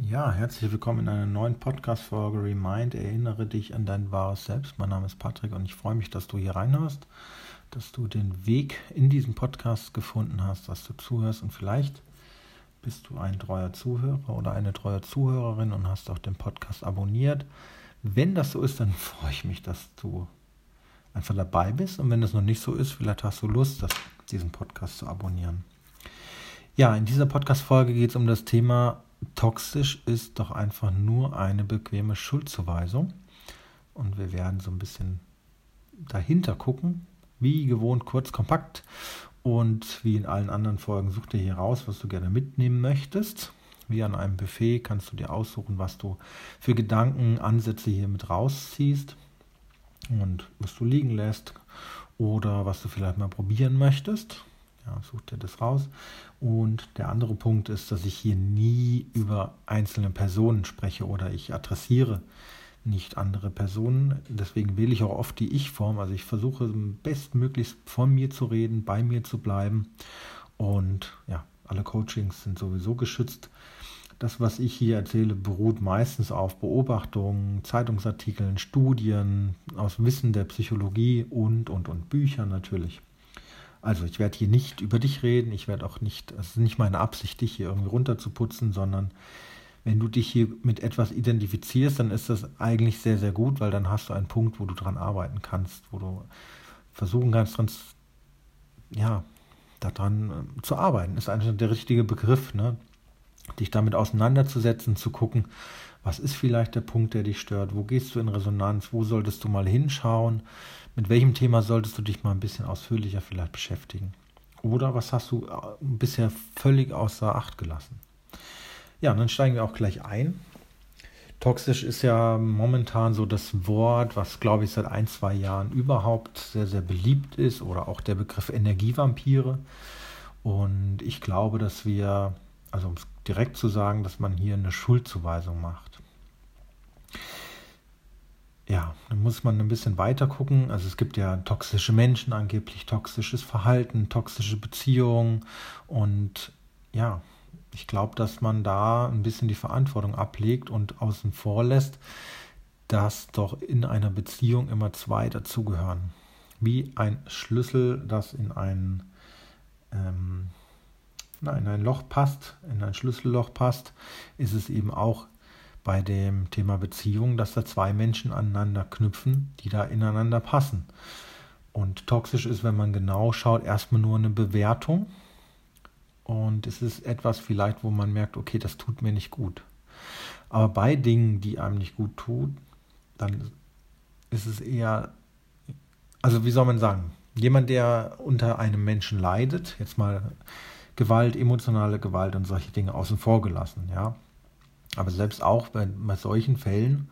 Ja, herzlich willkommen in einer neuen Podcast-Folge Remind. Erinnere dich an dein wahres Selbst. Mein Name ist Patrick und ich freue mich, dass du hier reinhörst, dass du den Weg in diesen Podcast gefunden hast, dass du zuhörst und vielleicht bist du ein treuer Zuhörer oder eine treue Zuhörerin und hast auch den Podcast abonniert. Wenn das so ist, dann freue ich mich, dass du einfach dabei bist und wenn das noch nicht so ist, vielleicht hast du Lust, das, diesen Podcast zu abonnieren. Ja, in dieser Podcast-Folge geht es um das Thema toxisch ist doch einfach nur eine bequeme Schuldzuweisung. Und wir werden so ein bisschen dahinter gucken, wie gewohnt kurz, kompakt. Und wie in allen anderen Folgen, such dir hier raus, was du gerne mitnehmen möchtest. Wie an einem Buffet kannst du dir aussuchen, was du für Gedanken, Ansätze hier mit rausziehst und was du liegen lässt oder was du vielleicht mal probieren möchtest. Ja, such dir das raus. Und der andere Punkt ist, dass ich hier nie über einzelne Personen spreche oder ich adressiere nicht andere Personen. Deswegen wähle ich auch oft die Ich-Form. Also ich versuche bestmöglichst von mir zu reden, bei mir zu bleiben. Und ja, alle Coachings sind sowieso geschützt. Das, was ich hier erzähle, beruht meistens auf Beobachtungen, Zeitungsartikeln, Studien, aus Wissen der Psychologie und, und, und Büchern natürlich. Also ich werde hier nicht über dich reden, ich werde auch nicht, es ist nicht meine Absicht, dich hier irgendwie runterzuputzen, sondern wenn du dich hier mit etwas identifizierst, dann ist das eigentlich sehr, sehr gut, weil dann hast du einen Punkt, wo du dran arbeiten kannst, wo du versuchen kannst, dran, ja, daran äh, zu arbeiten. Ist eigentlich der richtige Begriff, ne? Dich damit auseinanderzusetzen, zu gucken, was ist vielleicht der Punkt, der dich stört, wo gehst du in Resonanz, wo solltest du mal hinschauen, mit welchem Thema solltest du dich mal ein bisschen ausführlicher vielleicht beschäftigen? Oder was hast du äh, bisher völlig außer Acht gelassen? Ja, und dann steigen wir auch gleich ein. Toxisch ist ja momentan so das Wort, was glaube ich seit ein, zwei Jahren überhaupt sehr, sehr beliebt ist oder auch der Begriff Energievampire. Und ich glaube, dass wir, also um es direkt zu sagen, dass man hier eine Schuldzuweisung macht ja, dann muss man ein bisschen weiter gucken. Also es gibt ja toxische Menschen, angeblich toxisches Verhalten, toxische Beziehungen. Und ja, ich glaube, dass man da ein bisschen die Verantwortung ablegt und außen vor lässt, dass doch in einer Beziehung immer zwei dazugehören. Wie ein Schlüssel, das in ein, ähm, in ein Loch passt, in ein Schlüsselloch passt, ist es eben auch bei dem Thema Beziehung, dass da zwei Menschen aneinander knüpfen, die da ineinander passen. Und toxisch ist, wenn man genau schaut, erstmal nur eine Bewertung. Und es ist etwas vielleicht, wo man merkt, okay, das tut mir nicht gut. Aber bei Dingen, die einem nicht gut tun, dann ist es eher, also wie soll man sagen, jemand, der unter einem Menschen leidet, jetzt mal Gewalt, emotionale Gewalt und solche Dinge außen vor gelassen, ja, aber selbst auch bei, bei solchen Fällen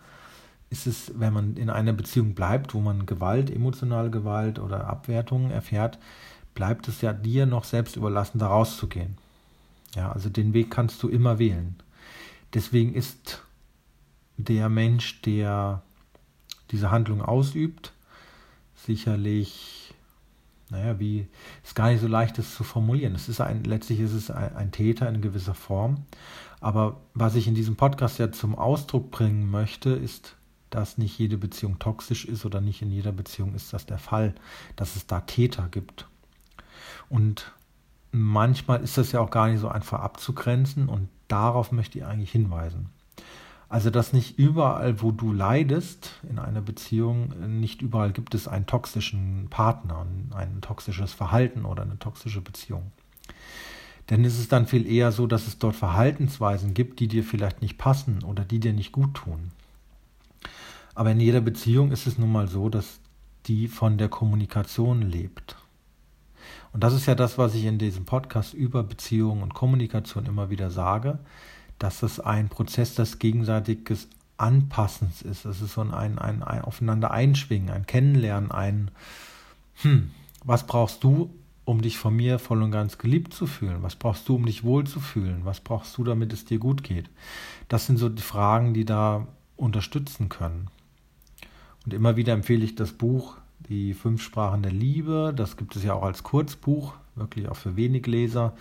ist es, wenn man in einer Beziehung bleibt, wo man Gewalt, emotionale Gewalt oder Abwertungen erfährt, bleibt es ja dir noch selbst überlassen, da rauszugehen. Ja, also den Weg kannst du immer wählen. Deswegen ist der Mensch, der diese Handlung ausübt, sicherlich, naja, wie, ist gar nicht so leicht, das zu formulieren. Es ist ein, letztlich ist es ein, ein Täter in gewisser Form, aber was ich in diesem Podcast ja zum Ausdruck bringen möchte, ist, dass nicht jede Beziehung toxisch ist oder nicht in jeder Beziehung ist das der Fall, dass es da Täter gibt. Und manchmal ist das ja auch gar nicht so einfach abzugrenzen und darauf möchte ich eigentlich hinweisen. Also, dass nicht überall, wo du leidest in einer Beziehung, nicht überall gibt es einen toxischen Partner, ein toxisches Verhalten oder eine toxische Beziehung. Denn es ist dann viel eher so, dass es dort Verhaltensweisen gibt, die dir vielleicht nicht passen oder die dir nicht gut tun. Aber in jeder Beziehung ist es nun mal so, dass die von der Kommunikation lebt. Und das ist ja das, was ich in diesem Podcast über Beziehungen und Kommunikation immer wieder sage, dass es ein Prozess des gegenseitigen Anpassens ist. Es ist so ein, ein, ein, ein Aufeinander einschwingen, ein Kennenlernen, ein, hm, was brauchst du um dich von mir voll und ganz geliebt zu fühlen? Was brauchst du, um dich wohl zu fühlen? Was brauchst du, damit es dir gut geht? Das sind so die Fragen, die da unterstützen können. Und immer wieder empfehle ich das Buch Die fünf Sprachen der Liebe. Das gibt es ja auch als Kurzbuch, wirklich auch für wenig Leser.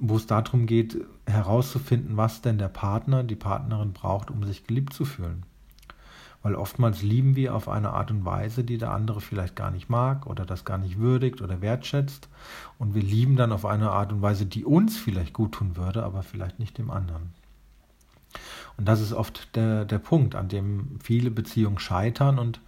wo es darum geht, herauszufinden, was denn der Partner, die Partnerin braucht, um sich geliebt zu fühlen. Weil oftmals lieben wir auf eine Art und Weise, die der andere vielleicht gar nicht mag oder das gar nicht würdigt oder wertschätzt. Und wir lieben dann auf eine Art und Weise, die uns vielleicht gut tun würde, aber vielleicht nicht dem anderen. Und das ist oft der, der Punkt, an dem viele Beziehungen scheitern und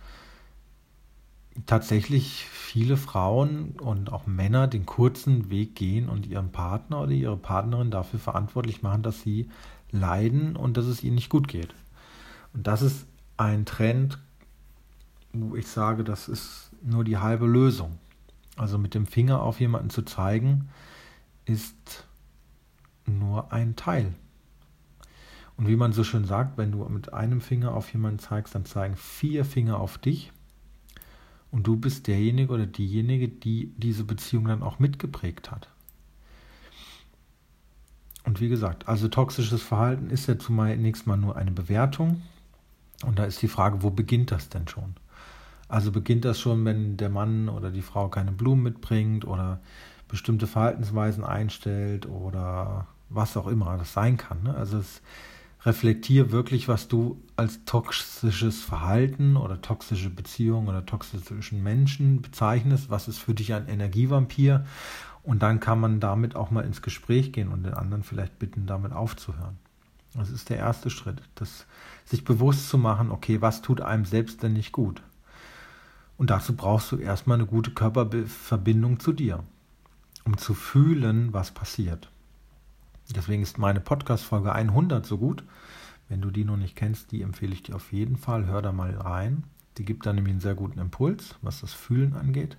tatsächlich viele Frauen und auch Männer den kurzen Weg gehen und ihren Partner oder ihre Partnerin dafür verantwortlich machen, dass sie leiden und dass es ihnen nicht gut geht. Und das ist ein Trend, wo ich sage, das ist nur die halbe Lösung. Also mit dem Finger auf jemanden zu zeigen, ist nur ein Teil. Und wie man so schön sagt, wenn du mit einem Finger auf jemanden zeigst, dann zeigen vier Finger auf dich. Und du bist derjenige oder diejenige, die diese Beziehung dann auch mitgeprägt hat. Und wie gesagt, also toxisches Verhalten ist ja zunächst mal nur eine Bewertung. Und da ist die Frage, wo beginnt das denn schon? Also beginnt das schon, wenn der Mann oder die Frau keine Blumen mitbringt oder bestimmte Verhaltensweisen einstellt oder was auch immer das sein kann. Ne? Also es reflektier wirklich, was du als toxisches Verhalten oder toxische Beziehung oder toxischen Menschen bezeichnest. Was ist für dich ein Energievampir? Und dann kann man damit auch mal ins Gespräch gehen und den anderen vielleicht bitten, damit aufzuhören. Das ist der erste Schritt, das, sich bewusst zu machen, okay, was tut einem selbst denn nicht gut? Und dazu brauchst du erstmal eine gute Körperverbindung zu dir, um zu fühlen, was passiert. Deswegen ist meine Podcast-Folge 100 so gut. Wenn du die noch nicht kennst, die empfehle ich dir auf jeden Fall. Hör da mal rein. Die gibt da nämlich einen sehr guten Impuls, was das Fühlen angeht.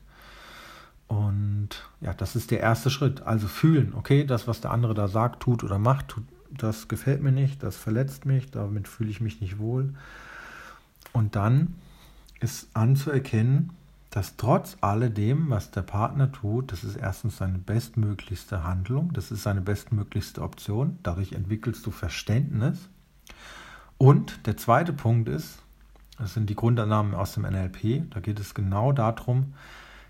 Und ja, das ist der erste Schritt. Also fühlen, okay, das, was der andere da sagt, tut oder macht, tut, das gefällt mir nicht, das verletzt mich, damit fühle ich mich nicht wohl. Und dann ist anzuerkennen, dass trotz alledem, was der Partner tut, das ist erstens seine bestmöglichste Handlung, das ist seine bestmöglichste Option, dadurch entwickelst du Verständnis. Und der zweite Punkt ist, das sind die Grundannahmen aus dem NLP, da geht es genau darum,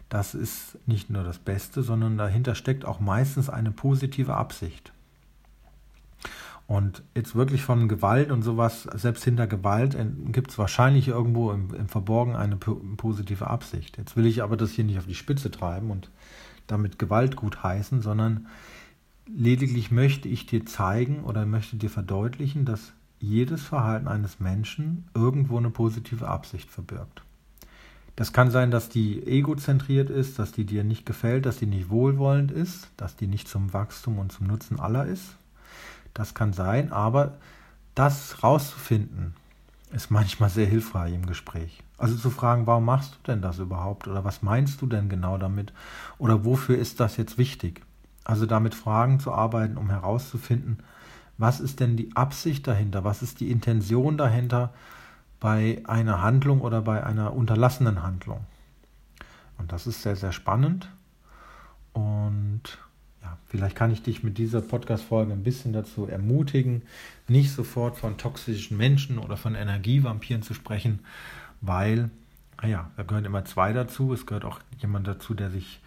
das ist nicht nur das Beste, sondern dahinter steckt auch meistens eine positive Absicht. Und jetzt wirklich von Gewalt und sowas, selbst hinter Gewalt gibt es wahrscheinlich irgendwo im, im Verborgen eine positive Absicht. Jetzt will ich aber das hier nicht auf die Spitze treiben und damit Gewalt gut heißen, sondern lediglich möchte ich dir zeigen oder möchte dir verdeutlichen, dass jedes Verhalten eines Menschen irgendwo eine positive Absicht verbirgt. Das kann sein, dass die egozentriert ist, dass die dir nicht gefällt, dass die nicht wohlwollend ist, dass die nicht zum Wachstum und zum Nutzen aller ist, das kann sein, aber das rauszufinden, ist manchmal sehr hilfreich im Gespräch. Also zu fragen, warum machst du denn das überhaupt? Oder was meinst du denn genau damit? Oder wofür ist das jetzt wichtig? Also damit Fragen zu arbeiten, um herauszufinden, was ist denn die Absicht dahinter? Was ist die Intention dahinter bei einer Handlung oder bei einer unterlassenen Handlung? Und das ist sehr, sehr spannend. Und vielleicht kann ich dich mit dieser Podcast-Folge ein bisschen dazu ermutigen, nicht sofort von toxischen Menschen oder von Energievampiren zu sprechen, weil, naja, da gehören immer zwei dazu. Es gehört auch jemand dazu, der sich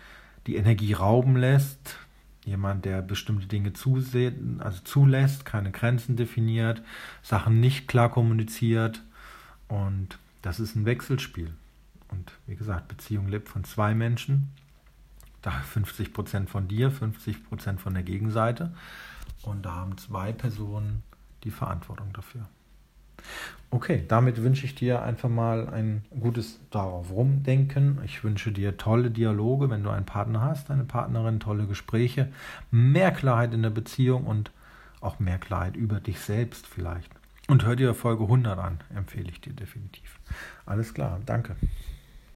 die Energie rauben lässt, jemand, der bestimmte Dinge zusehen, also zulässt, keine Grenzen definiert, Sachen nicht klar kommuniziert. Und das ist ein Wechselspiel. Und wie gesagt, Beziehung lebt von zwei Menschen da 50 Prozent von dir, 50 Prozent von der Gegenseite. Und da haben zwei Personen die Verantwortung dafür. Okay, damit wünsche ich dir einfach mal ein gutes darauf rumdenken. Ich wünsche dir tolle Dialoge, wenn du einen Partner hast, eine Partnerin, tolle Gespräche, mehr Klarheit in der Beziehung und auch mehr Klarheit über dich selbst vielleicht. Und hör dir Folge 100 an, empfehle ich dir definitiv. Alles klar, danke.